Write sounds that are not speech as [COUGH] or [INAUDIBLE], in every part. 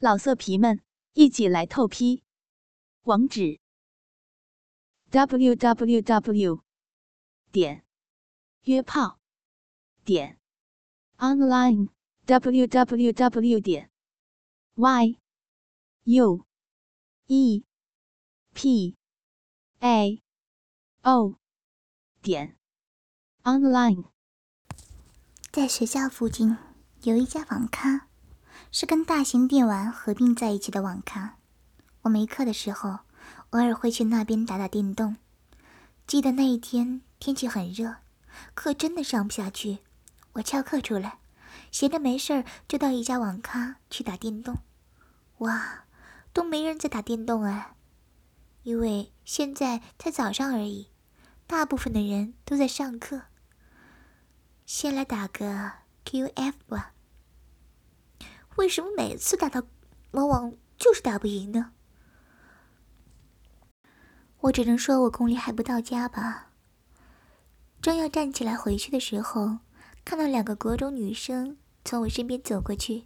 老色皮们，一起来透批！网址：w w w 点约炮点 online w w w 点 y u e p a o 点 online。在学校附近有一家网咖。是跟大型电玩合并在一起的网咖。我没课的时候，偶尔会去那边打打电动。记得那一天天气很热，课真的上不下去。我翘课出来，闲着没事儿就到一家网咖去打电动。哇，都没人在打电动哎，因为现在才早上而已，大部分的人都在上课。先来打个 QF 吧。为什么每次打到魔王就是打不赢呢？我只能说我功力还不到家吧。正要站起来回去的时候，看到两个国中女生从我身边走过去。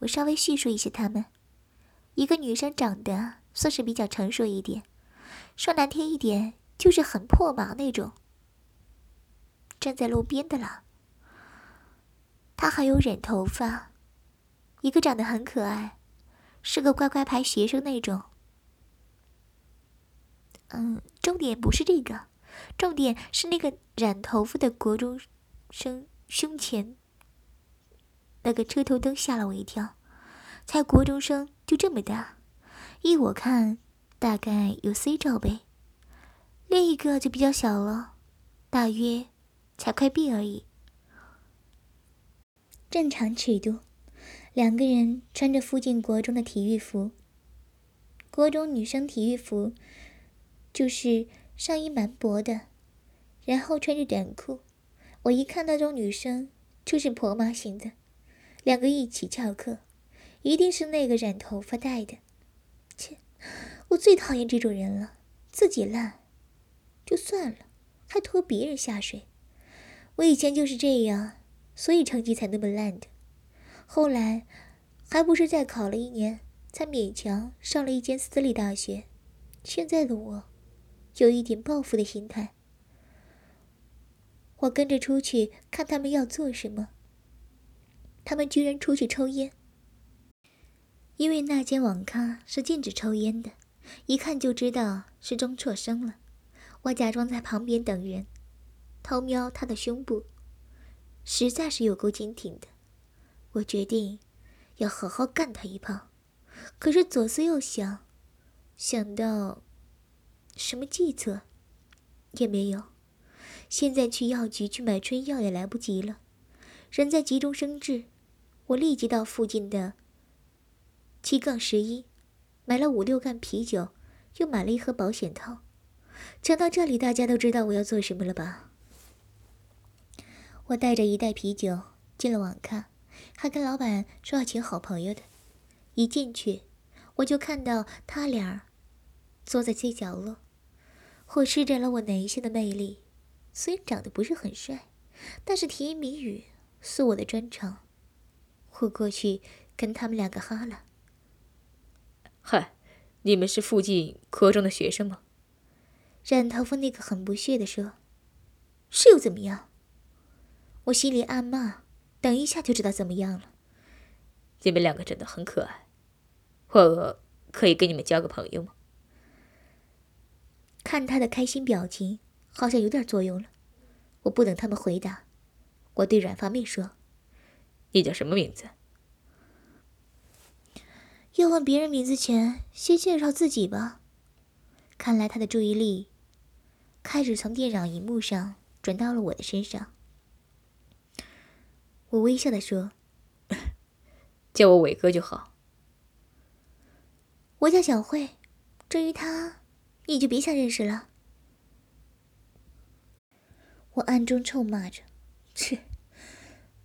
我稍微叙述一下她们：一个女生长得算是比较成熟一点，说难听一点就是很破麻那种，站在路边的了。她还有染头发。一个长得很可爱，是个乖乖牌学生那种。嗯，重点不是这个，重点是那个染头发的国中生胸前那个车头灯吓了我一跳。才国中生就这么大，依我看大概有 C 罩杯。另一个就比较小了，大约才快 B 而已，正常尺度。两个人穿着附近国中的体育服，国中女生体育服就是上衣蛮薄的，然后穿着短裤。我一看那种女生就是婆妈型的，两个一起翘课，一定是那个染头发带的。切，我最讨厌这种人了，自己烂就算了，还拖别人下水。我以前就是这样，所以成绩才那么烂的。后来，还不是再考了一年，才勉强上了一间私立大学。现在的我，有一点报复的心态。我跟着出去看他们要做什么，他们居然出去抽烟。因为那间网咖是禁止抽烟的，一看就知道是中辍生了。我假装在旁边等人，偷瞄他的胸部，实在是有够坚挺的。我决定要好好干他一炮，可是左思右想，想到什么计策也没有。现在去药局去买春药也来不及了，人在急中生智，我立即到附近的七杠十一买了五六罐啤酒，又买了一盒保险套。讲到这里，大家都知道我要做什么了吧？我带着一袋啤酒进了网咖。还跟老板说要请好朋友的，一进去我就看到他俩坐在最角落，我施展了我男性的魅力。虽然长得不是很帅，但是甜言蜜语是我的专长。我过去跟他们两个哈了。嗨，你们是附近科中的学生吗？染头发那个很不屑地说：“是又怎么样？”我心里暗骂。等一下就知道怎么样了。你们两个真的很可爱，我可以跟你们交个朋友吗？看他的开心表情，好像有点作用了。我不等他们回答，我对软发妹说：“你叫什么名字？”要问别人名字前，先介绍自己吧。看来他的注意力开始从电脑荧幕上转到了我的身上。我微笑的说：[LAUGHS] “叫我伟哥就好。”我叫小慧，至于他，你就别想认识了。我暗中臭骂着：“切，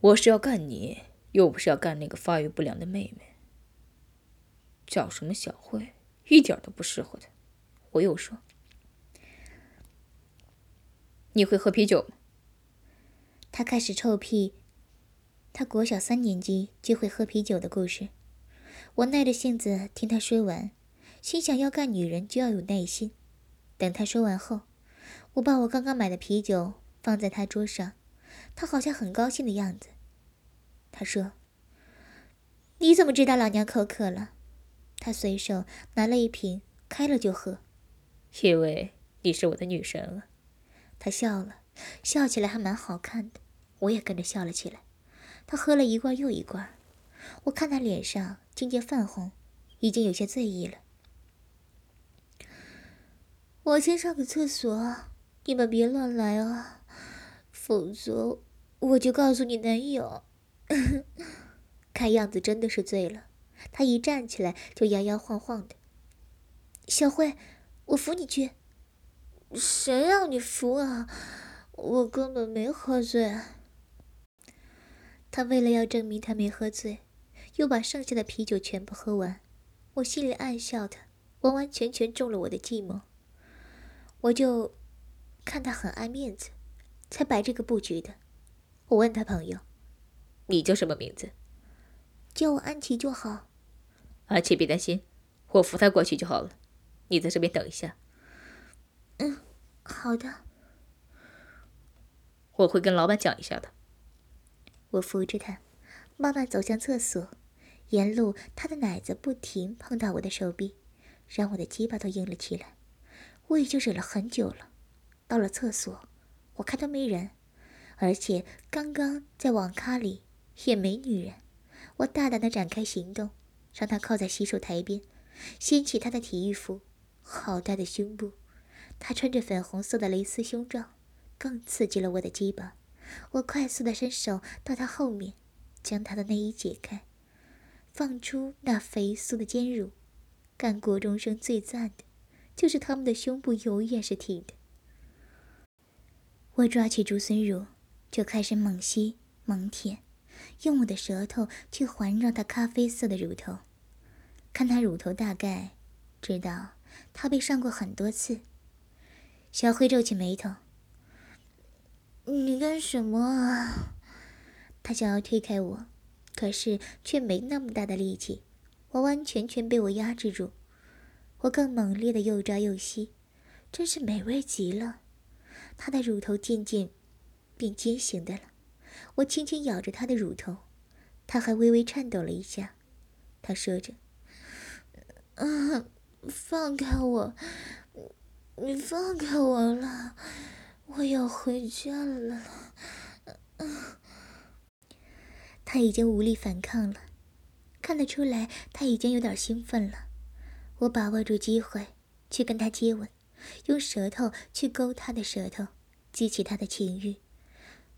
我是要干你，又不是要干那个发育不良的妹妹。叫什么小慧，一点都不适合她。”我又说：“你会喝啤酒吗？”他开始臭屁。他国小三年级就会喝啤酒的故事，我耐着性子听他说完，心想要干女人就要有耐心。等他说完后，我把我刚刚买的啤酒放在他桌上，他好像很高兴的样子。他说：“你怎么知道老娘口渴了？”他随手拿了一瓶，开了就喝。因为你是我的女神了。他笑了，笑起来还蛮好看的，我也跟着笑了起来。他喝了一罐又一罐，我看他脸上渐渐泛红，已经有些醉意了。我先上个厕所，你们别乱来啊，否则我就告诉你男友。[LAUGHS] 看样子真的是醉了，他一站起来就摇摇晃晃的。小慧，我扶你去。谁让你扶啊？我根本没喝醉。他为了要证明他没喝醉，又把剩下的啤酒全部喝完。我心里暗笑，他完完全全中了我的计谋。我就看他很爱面子，才摆这个布局的。我问他朋友：“你叫什么名字？”“叫我安琪就好。”“安琪，别担心，我扶他过去就好了。你在这边等一下。”“嗯。”好的，我会跟老板讲一下的。我扶着他，慢慢走向厕所。沿路，他的奶子不停碰到我的手臂，让我的鸡巴都硬了起来。我已经忍了很久了。到了厕所，我看都没人，而且刚刚在网咖里也没女人。我大胆的展开行动，让他靠在洗手台边，掀起他的体育服，好大的胸部。他穿着粉红色的蕾丝胸罩，更刺激了我的鸡巴。我快速的伸手到他后面，将他的内衣解开，放出那肥酥的尖乳。干国中生最赞的，就是他们的胸部永远是挺的。我抓起竹笋乳，就开始猛吸猛舔，用我的舌头去环绕他咖啡色的乳头。看他乳头大概，知道他被上过很多次。小辉皱起眉头：“你干什么啊？”他想要推开我，可是却没那么大的力气，完完全全被我压制住。我更猛烈的又抓又吸，真是美味极了。他的乳头渐渐变尖形的了，我轻轻咬着他的乳头，他还微微颤抖了一下。他说着：“啊，放开我！”你放开我了，我要回家了。他已经无力反抗了，看得出来他已经有点兴奋了。我把握住机会去跟他接吻，用舌头去勾他的舌头，激起他的情欲。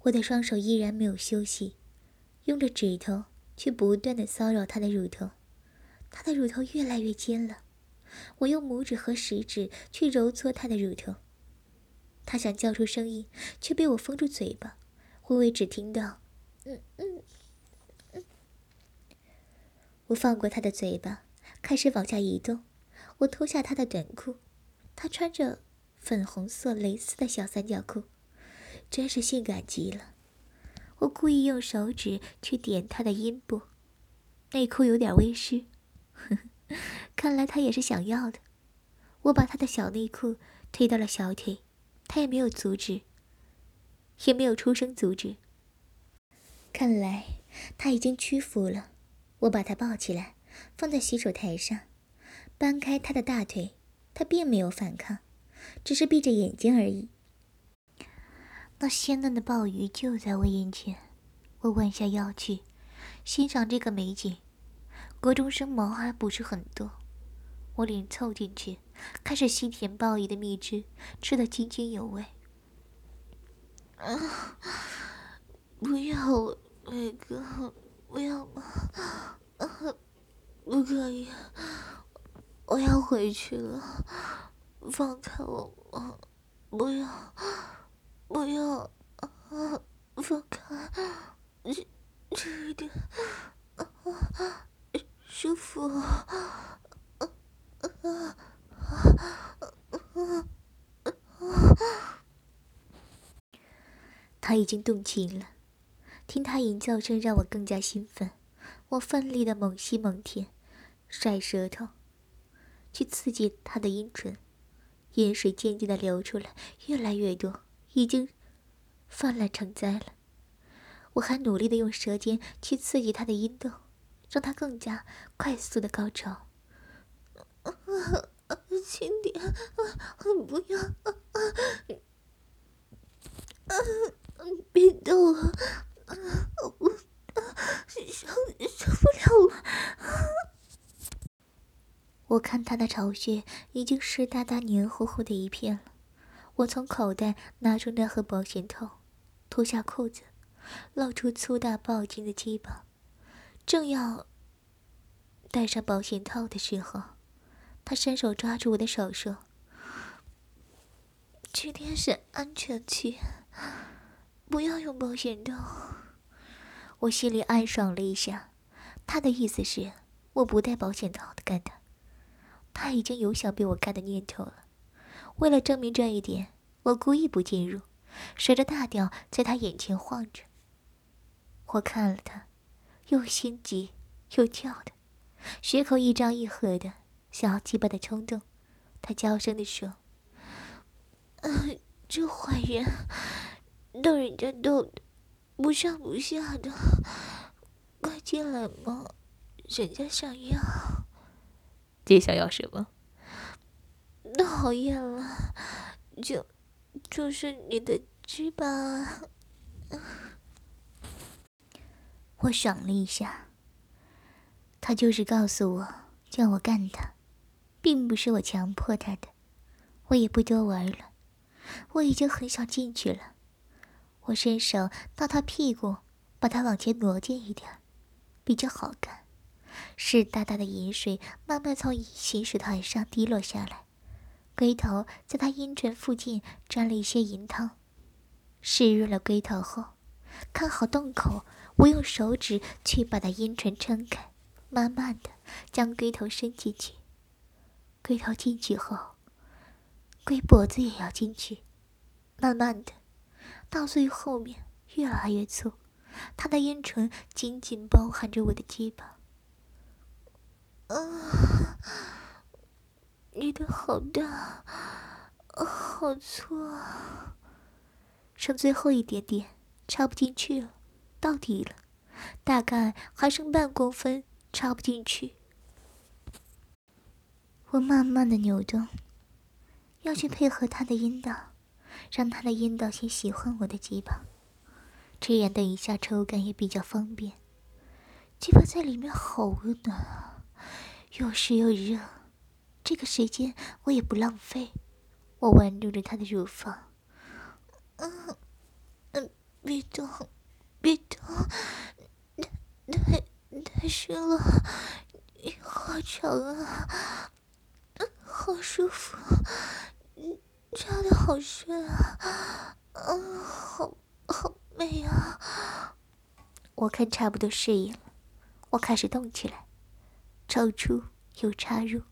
我的双手依然没有休息，用着指头去不断的骚扰他的乳头，他的乳头越来越尖了。我用拇指和食指去揉搓他的乳头，他想叫出声音，却被我封住嘴巴。微微只听到“嗯嗯嗯”。我放过他的嘴巴，开始往下移动。我脱下他的短裤，他穿着粉红色蕾丝的小三角裤，真是性感极了。我故意用手指去点他的阴部，内裤有点微湿。呵呵。看来他也是想要的。我把他的小内裤推到了小腿，他也没有阻止，也没有出声阻止。看来他已经屈服了。我把他抱起来，放在洗手台上，搬开他的大腿，他并没有反抗，只是闭着眼睛而已。那鲜嫩的鲍鱼就在我眼前，我弯下腰去欣赏这个美景。国中生毛还不是很多，我脸凑进去，开始吸甜鲍鱼的蜜汁，吃得津津有味。啊！不要，伟哥，不要嘛！啊，不可以，我要回去了，放开我！不要，不要，啊，放开，轻轻一点，啊！舒服，[LAUGHS] 他已经动情了，听他吟叫声让我更加兴奋。我奋力的猛吸猛舔，甩舌头，去刺激他的阴唇，饮水渐渐的流出来，越来越多，已经泛滥成灾了。我还努力的用舌尖去刺激他的阴道，让他更加快速的高潮。轻点，不要，别动啊，我受受不了了。我看他的巢穴已经湿哒哒、黏糊糊的一片了。我从口袋拿出那盒保险套，脱下裤子，露出粗大暴劲的鸡巴。正要戴上保险套的时候，他伸手抓住我的手说：“今天是安全期，不要用保险套。”我心里暗爽了一下，他的意思是我不带保险套的干他。他已经有想被我干的念头了。为了证明这一点，我故意不进入，甩着大吊在他眼前晃着。我看了他，又心急又跳的，血口一张一合的。小鸡巴的冲动，他娇声的说：“嗯这坏人，逗人家逗的不上不下的，快进来嘛，人家想要。”你想要什么？讨厌了，就就是你的鸡巴。我爽了一下，他就是告诉我叫我干他。并不是我强迫他的，我也不多玩了，我已经很想进去了。我伸手到他屁股，把他往前挪近一点，比较好看。湿哒哒的饮水慢慢从洗手台上滴落下来，龟头在他阴唇附近沾了一些银汤，湿润了龟头后，看好洞口，我用手指去把他阴唇撑开，慢慢的将龟头伸进去。龟头进去后，龟脖子也要进去，慢慢的，到最后面越来越粗，他的阴唇紧紧包含着我的鸡巴。啊，你的好大，好粗啊！剩最后一点点，插不进去了，到底了，大概还剩半公分，插不进去。我慢慢的扭动，要去配合他的阴道，让他的阴道先喜欢我的鸡巴，这样等一下抽感也比较方便。鸡巴在里面好温暖啊，又湿又热，这个时间我也不浪费。我玩弄着他的乳房，嗯嗯，别动，别动，太太太湿了，好长啊！好舒服，扎的好深啊，嗯，好好美啊！我看差不多适应了，我开始动起来，抽出又插入，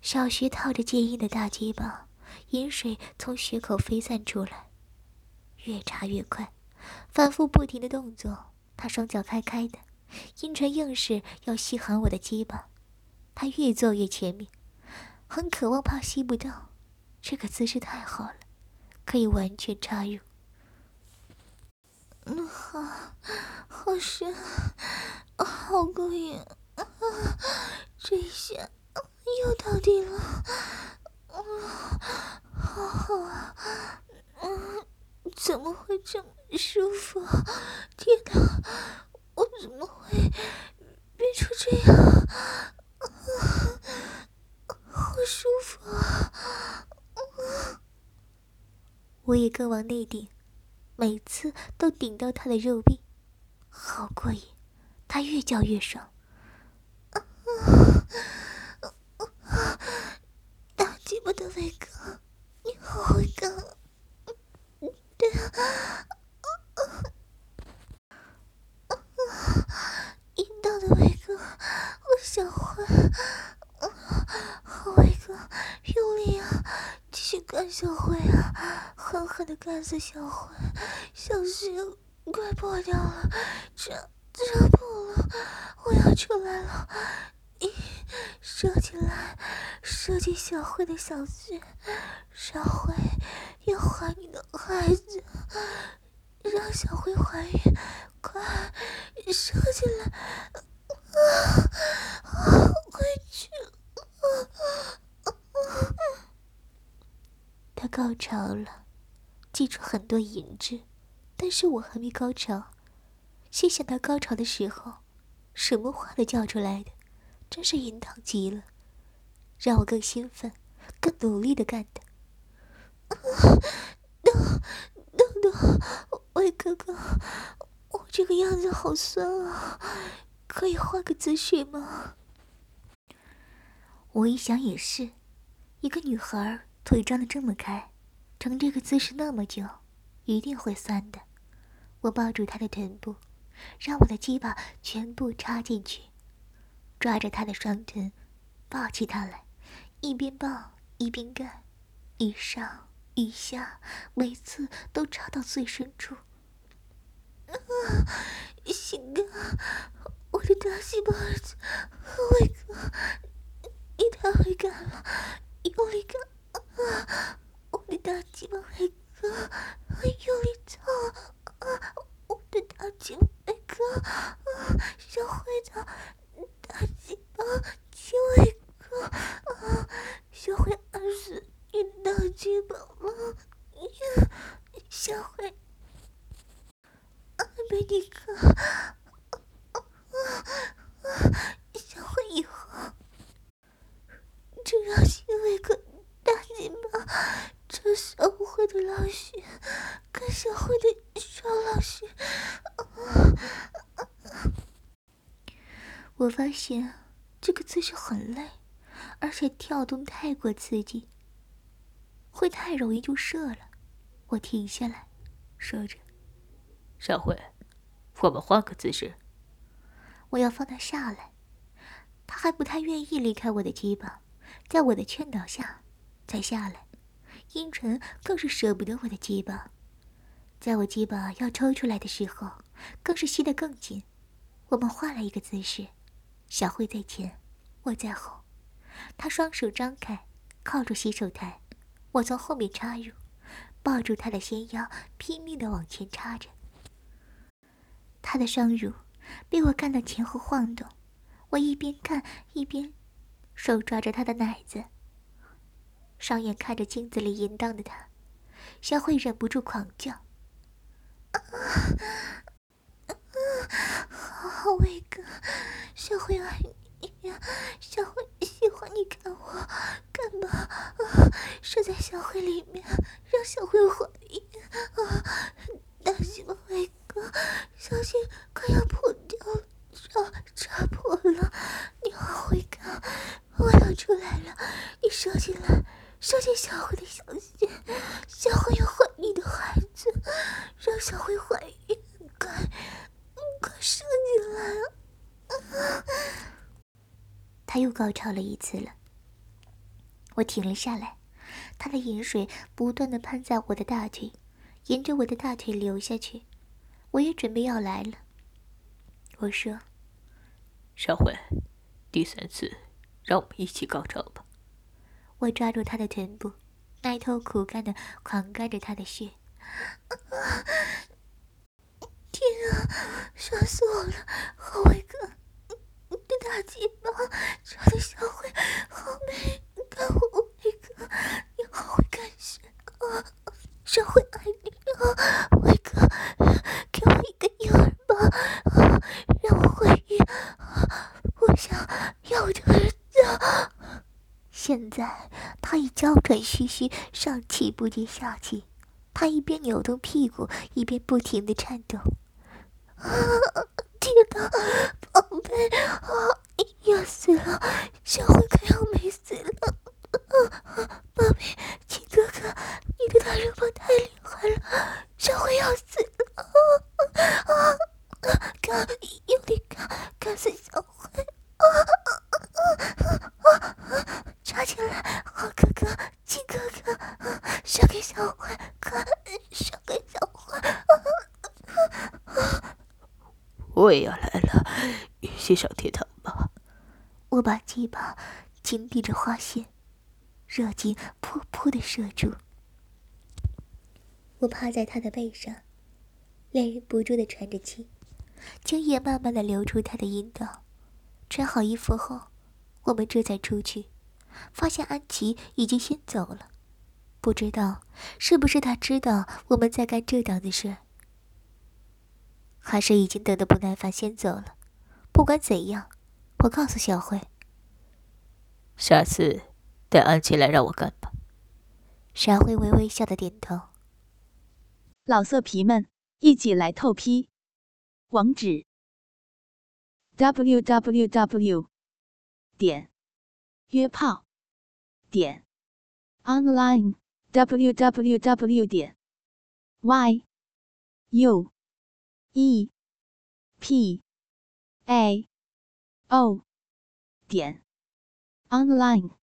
小穴套着坚硬的大鸡巴，饮水从穴口飞散出来，越插越快，反复不停的动作。他双脚开开的，阴唇硬是要吸含我的鸡巴，他越做越前面。很渴望，怕吸不到。这个姿势太好了，可以完全插入。嗯，好，好深，好过瘾啊！这一下又到底了，啊，好好啊，嗯，怎么会这么舒服？天哪，我怎么会变成这样？[LAUGHS] 好舒服啊！我也更往内顶，每次都顶到他的肉壁，好过瘾。他越叫越爽。大鸡巴的伟哥，你好会干！对啊，[LAUGHS] 阴道的伟哥，我想换。用力啊！继续干小慧啊！狠狠的干死小慧，小心快破掉了，这这破了，我要出来了！一射起来，射进小慧的小穴，小慧要怀你的孩子，让小慧怀孕，快射进来！啊啊！回去！他高潮了，记住很多银质，但是我还没高潮。心想他高潮的时候，什么话都叫出来的。真是淫荡极了，让我更兴奋、更努力的干的。豆豆豆，喂哥哥，我这个样子好酸啊，可以换个姿势吗？我一想也是，一个女孩腿张得这么开，成这个姿势那么久，一定会酸的。我抱住他的臀部，让我的鸡巴全部插进去。抓着他的双臀，抱起他来，一边抱一边干，一上一下，每次都插到最深处。啊，行哥，我的大细胞子，伟哥，你太会干了，用力干！啊，我的大鸡巴伟哥，用力操！啊，我的大鸡巴伟哥，啊，小辉子。大鸡巴，亲伟哥啊！小慧二死你大鸡巴了，小慧，被你哥，小慧以后，只让亲伟哥大鸡巴，这小慧的老师跟小慧的小老师。我发现这个姿势很累，而且跳动太过刺激，会太容易就射了。我停下来，说着：“小慧，我们换个姿势。”我要放他下来，他还不太愿意离开我的肩膀，在我的劝导下才下来。阴唇更是舍不得我的肩膀，在我肩膀要抽出来的时候，更是吸得更紧。我们换了一个姿势。小慧在前，我在后，她双手张开，靠住洗手台，我从后面插入，抱住她的纤腰，拼命的往前插着。她的双乳被我干得前后晃动，我一边看一边手抓着她的奶子，双眼看着镜子里淫荡的她，小慧忍不住狂叫：“啊啊啊！好伟哥！”小慧爱你呀，小慧喜欢你看我，干吧啊！射在小慧里面，让小慧怀孕啊！大喜宝贝哥，小心快要破掉了，扎扎破了！你好伟哥，我要出来了，你射进来，射进小慧的小穴，小慧要怀你的孩子，让小慧怀孕，快快射进来啊！他又高潮了一次了，我停了下来，他的饮水不断的喷在我的大腿，沿着我的大腿流下去，我也准备要来了。我说：“小慧，第三次，让我们一起高潮吧。”我抓住他的臀部，埋头苦干的狂干着他的血。天啊，吓死我了！好伟哥。大鸡巴，抓的小慧好美，看我伟哥，你好会干事啊！小慧爱你啊，伟哥，给我一个婴儿吧，让我怀孕，我想要我的儿子。现在他已娇上气不接下气，他一边扭动屁股，一边不停的颤抖。啊 [LAUGHS] 天哪，宝贝啊，要死了！小慧快要没死了！啊，[LAUGHS] 宝贝，亲哥哥，你的大肉棒太厉害了，小慧要死了！啊 [LAUGHS] 啊啊！干，用力干，干死小！啊啊啊啊！插进来，好哥哥，亲哥哥，射给小慧，快射给小慧！我也要来了，欣赏天堂吧。我把鸡巴紧闭着花线，热劲噗噗的射出。我趴在他的背上，两人不住的喘着气，精液慢慢的流出他的阴道。穿好衣服后，我们这才出去，发现安琪已经先走了。不知道是不是他知道我们在干这档子事，还是已经等得不耐烦先走了。不管怎样，我告诉小慧，下次带安琪来让我干吧。小慧微微笑的点头。老色皮们，一起来透批！网址：w w w. 点约炮点 online w w w. 点 y u e p a o 点 online。